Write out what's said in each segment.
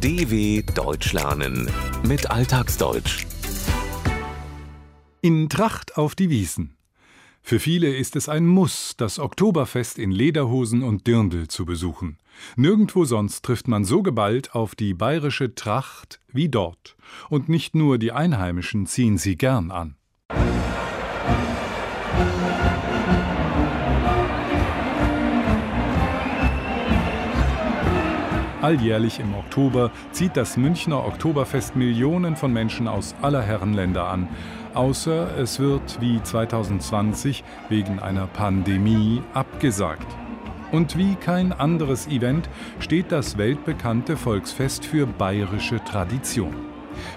DW Deutsch lernen mit Alltagsdeutsch. In Tracht auf die Wiesen. Für viele ist es ein Muss, das Oktoberfest in Lederhosen und Dirndl zu besuchen. Nirgendwo sonst trifft man so geballt auf die bayerische Tracht wie dort. Und nicht nur die Einheimischen ziehen sie gern an. Alljährlich im Oktober zieht das Münchner Oktoberfest Millionen von Menschen aus aller Herren Länder an. Außer es wird wie 2020 wegen einer Pandemie abgesagt. Und wie kein anderes Event steht das weltbekannte Volksfest für bayerische Tradition.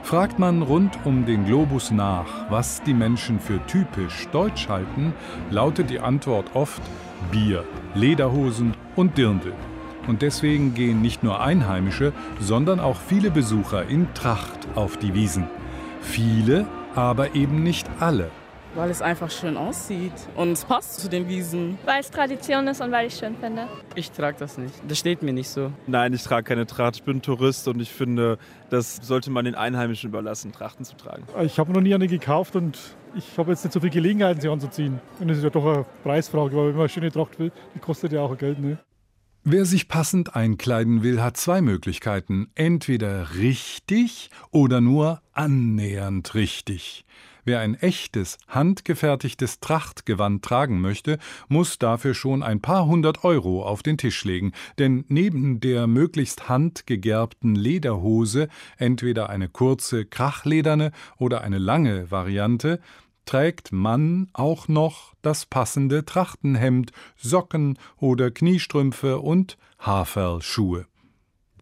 Fragt man rund um den Globus nach, was die Menschen für typisch deutsch halten, lautet die Antwort oft Bier, Lederhosen und Dirndl. Und deswegen gehen nicht nur Einheimische, sondern auch viele Besucher in Tracht auf die Wiesen. Viele, aber eben nicht alle. Weil es einfach schön aussieht und es passt zu den Wiesen. Weil es Tradition ist und weil ich es schön finde. Ich trage das nicht. Das steht mir nicht so. Nein, ich trage keine Tracht. Ich bin Tourist und ich finde, das sollte man den Einheimischen überlassen, Trachten zu tragen. Ich habe noch nie eine gekauft und ich habe jetzt nicht so viel Gelegenheiten, sie anzuziehen. Und es ist ja doch eine Preisfrage, weil wenn man eine schöne Tracht will, die kostet ja auch Geld. Ne? Wer sich passend einkleiden will, hat zwei Möglichkeiten. Entweder richtig oder nur annähernd richtig. Wer ein echtes, handgefertigtes Trachtgewand tragen möchte, muss dafür schon ein paar hundert Euro auf den Tisch legen, denn neben der möglichst handgegerbten Lederhose, entweder eine kurze, krachlederne oder eine lange Variante, trägt Mann auch noch das passende Trachtenhemd, Socken oder Kniestrümpfe und Haferlschuhe.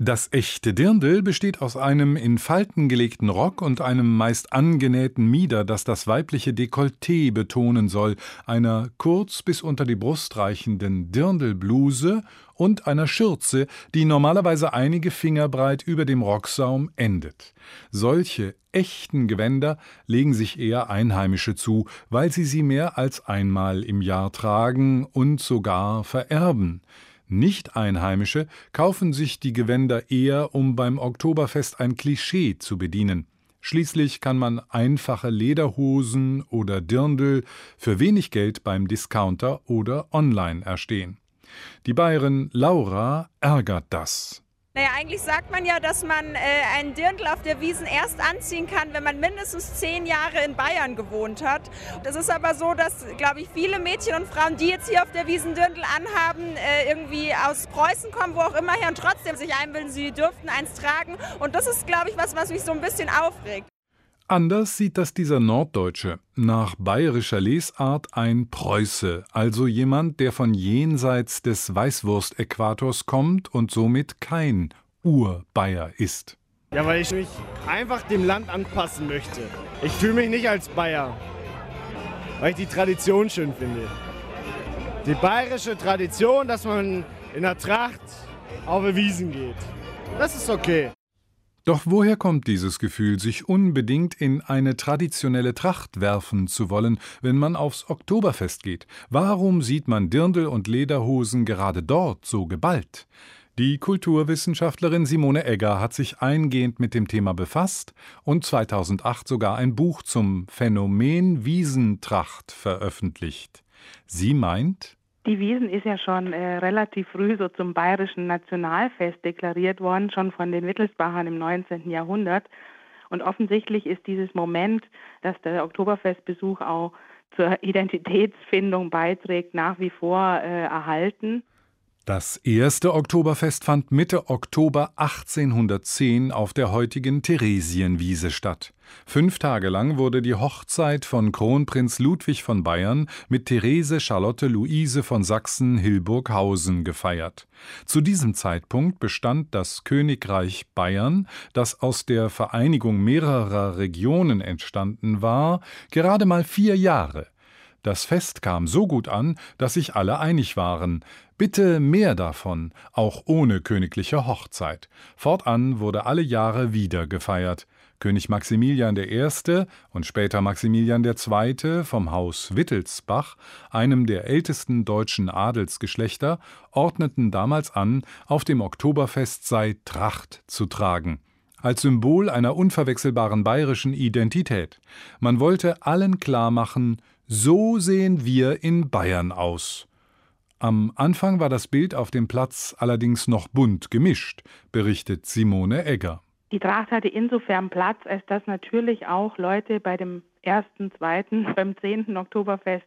Das echte Dirndl besteht aus einem in Falten gelegten Rock und einem meist angenähten Mieder, das das weibliche Dekolleté betonen soll, einer kurz bis unter die Brust reichenden Dirndlbluse und einer Schürze, die normalerweise einige Finger breit über dem Rocksaum endet. Solche echten Gewänder legen sich eher Einheimische zu, weil sie sie mehr als einmal im Jahr tragen und sogar vererben. Nicht-Einheimische kaufen sich die Gewänder eher, um beim Oktoberfest ein Klischee zu bedienen. Schließlich kann man einfache Lederhosen oder Dirndl für wenig Geld beim Discounter oder online erstehen. Die Bayerin Laura ärgert das. Naja, eigentlich sagt man ja, dass man äh, einen Dirndl auf der Wiesen erst anziehen kann, wenn man mindestens zehn Jahre in Bayern gewohnt hat. Es ist aber so, dass, glaube ich, viele Mädchen und Frauen, die jetzt hier auf der Wiesen Dirndl anhaben, äh, irgendwie aus Preußen kommen, wo auch immer her und trotzdem sich einbilden, sie dürften eins tragen. Und das ist, glaube ich, was, was mich so ein bisschen aufregt. Anders sieht das dieser Norddeutsche. Nach bayerischer Lesart ein Preuße, also jemand, der von jenseits des Weißwurstäquators kommt und somit kein Urbayer ist. Ja, weil ich mich einfach dem Land anpassen möchte. Ich fühle mich nicht als Bayer, weil ich die Tradition schön finde. Die bayerische Tradition, dass man in der Tracht auf die Wiesen geht. Das ist okay. Doch woher kommt dieses Gefühl, sich unbedingt in eine traditionelle Tracht werfen zu wollen, wenn man aufs Oktoberfest geht? Warum sieht man Dirndl und Lederhosen gerade dort so geballt? Die Kulturwissenschaftlerin Simone Egger hat sich eingehend mit dem Thema befasst und 2008 sogar ein Buch zum Phänomen Wiesentracht veröffentlicht. Sie meint, die Wiesen ist ja schon äh, relativ früh so zum bayerischen Nationalfest deklariert worden, schon von den Wittelsbachern im 19. Jahrhundert. Und offensichtlich ist dieses Moment, dass der Oktoberfestbesuch auch zur Identitätsfindung beiträgt, nach wie vor äh, erhalten. Das erste Oktoberfest fand Mitte Oktober 1810 auf der heutigen Theresienwiese statt. Fünf Tage lang wurde die Hochzeit von Kronprinz Ludwig von Bayern mit Therese Charlotte Luise von Sachsen-Hildburghausen gefeiert. Zu diesem Zeitpunkt bestand das Königreich Bayern, das aus der Vereinigung mehrerer Regionen entstanden war, gerade mal vier Jahre. Das Fest kam so gut an, dass sich alle einig waren. Bitte mehr davon, auch ohne königliche Hochzeit. Fortan wurde alle Jahre wieder gefeiert. König Maximilian I. und später Maximilian II. vom Haus Wittelsbach, einem der ältesten deutschen Adelsgeschlechter, ordneten damals an, auf dem Oktoberfest sei Tracht zu tragen als Symbol einer unverwechselbaren bayerischen Identität. Man wollte allen klarmachen, so sehen wir in Bayern aus. Am Anfang war das Bild auf dem Platz allerdings noch bunt gemischt, berichtet Simone Egger. Die Tracht hatte insofern Platz, als dass natürlich auch Leute bei dem ersten, zweiten, beim zehnten Oktoberfest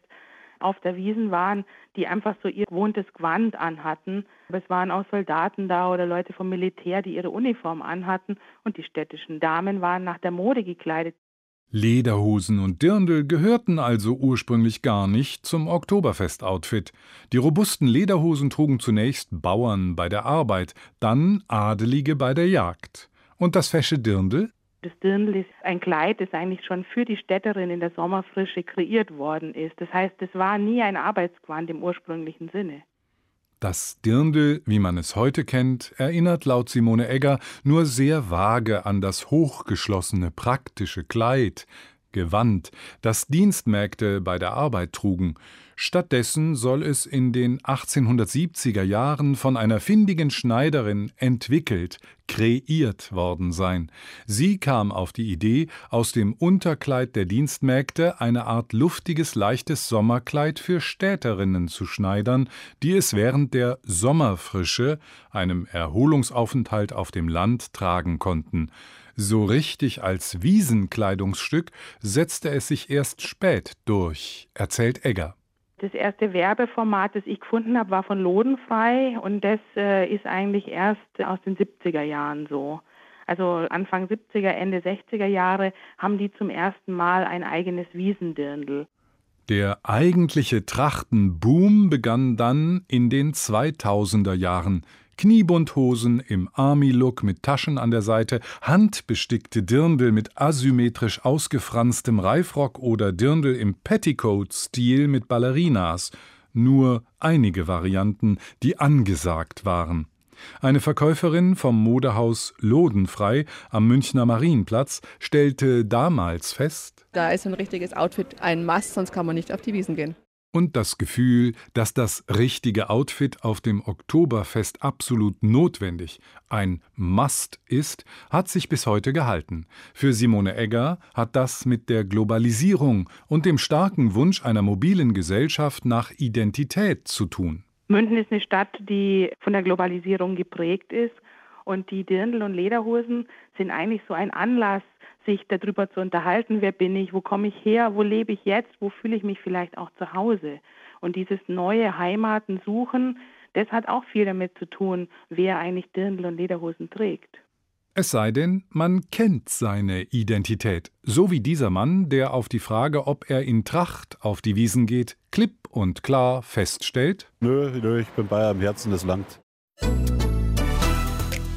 auf der Wiesen waren, die einfach so ihr gewohntes Gewand anhatten. Aber es waren auch Soldaten da oder Leute vom Militär, die ihre Uniform anhatten und die städtischen Damen waren nach der Mode gekleidet. Lederhosen und Dirndl gehörten also ursprünglich gar nicht zum Oktoberfest-Outfit. Die robusten Lederhosen trugen zunächst Bauern bei der Arbeit, dann Adelige bei der Jagd. Und das fesche Dirndl? Das Dirndl ist ein Kleid, das eigentlich schon für die Städterin in der Sommerfrische kreiert worden ist. Das heißt, es war nie ein Arbeitsgewand im ursprünglichen Sinne. Das Dirndl, wie man es heute kennt, erinnert laut Simone Egger nur sehr vage an das hochgeschlossene praktische Kleid, Gewand, das Dienstmägde bei der Arbeit trugen. Stattdessen soll es in den 1870er Jahren von einer findigen Schneiderin entwickelt, kreiert worden sein. Sie kam auf die Idee, aus dem Unterkleid der Dienstmägde eine Art luftiges, leichtes Sommerkleid für Städterinnen zu schneidern, die es während der Sommerfrische, einem Erholungsaufenthalt auf dem Land, tragen konnten. So richtig als Wiesenkleidungsstück setzte es sich erst spät durch, erzählt Egger. Das erste Werbeformat, das ich gefunden habe, war von Lodenfrei und das äh, ist eigentlich erst aus den 70er Jahren so. Also Anfang 70er, Ende 60er Jahre haben die zum ersten Mal ein eigenes Wiesendirndl. Der eigentliche Trachtenboom begann dann in den 2000er Jahren. Kniebundhosen im Army-Look mit Taschen an der Seite, handbestickte Dirndl mit asymmetrisch ausgefranstem Reifrock oder Dirndl im Petticoat-Stil mit Ballerinas. Nur einige Varianten, die angesagt waren. Eine Verkäuferin vom Modehaus Lodenfrei am Münchner Marienplatz stellte damals fest: Da ist ein richtiges Outfit ein Mast, sonst kann man nicht auf die Wiesen gehen und das Gefühl, dass das richtige Outfit auf dem Oktoberfest absolut notwendig, ein Must ist, hat sich bis heute gehalten. Für Simone Egger hat das mit der Globalisierung und dem starken Wunsch einer mobilen Gesellschaft nach Identität zu tun. München ist eine Stadt, die von der Globalisierung geprägt ist und die Dirndl und Lederhosen sind eigentlich so ein Anlass, sich darüber zu unterhalten, wer bin ich, wo komme ich her, wo lebe ich jetzt, wo fühle ich mich vielleicht auch zu Hause. Und dieses neue Heimaten suchen, das hat auch viel damit zu tun, wer eigentlich Dirndl und Lederhosen trägt. Es sei denn, man kennt seine Identität, so wie dieser Mann, der auf die Frage, ob er in Tracht auf die Wiesen geht, klipp und klar feststellt: Nö, nö, ich bin Bayer im Herzen des Landes.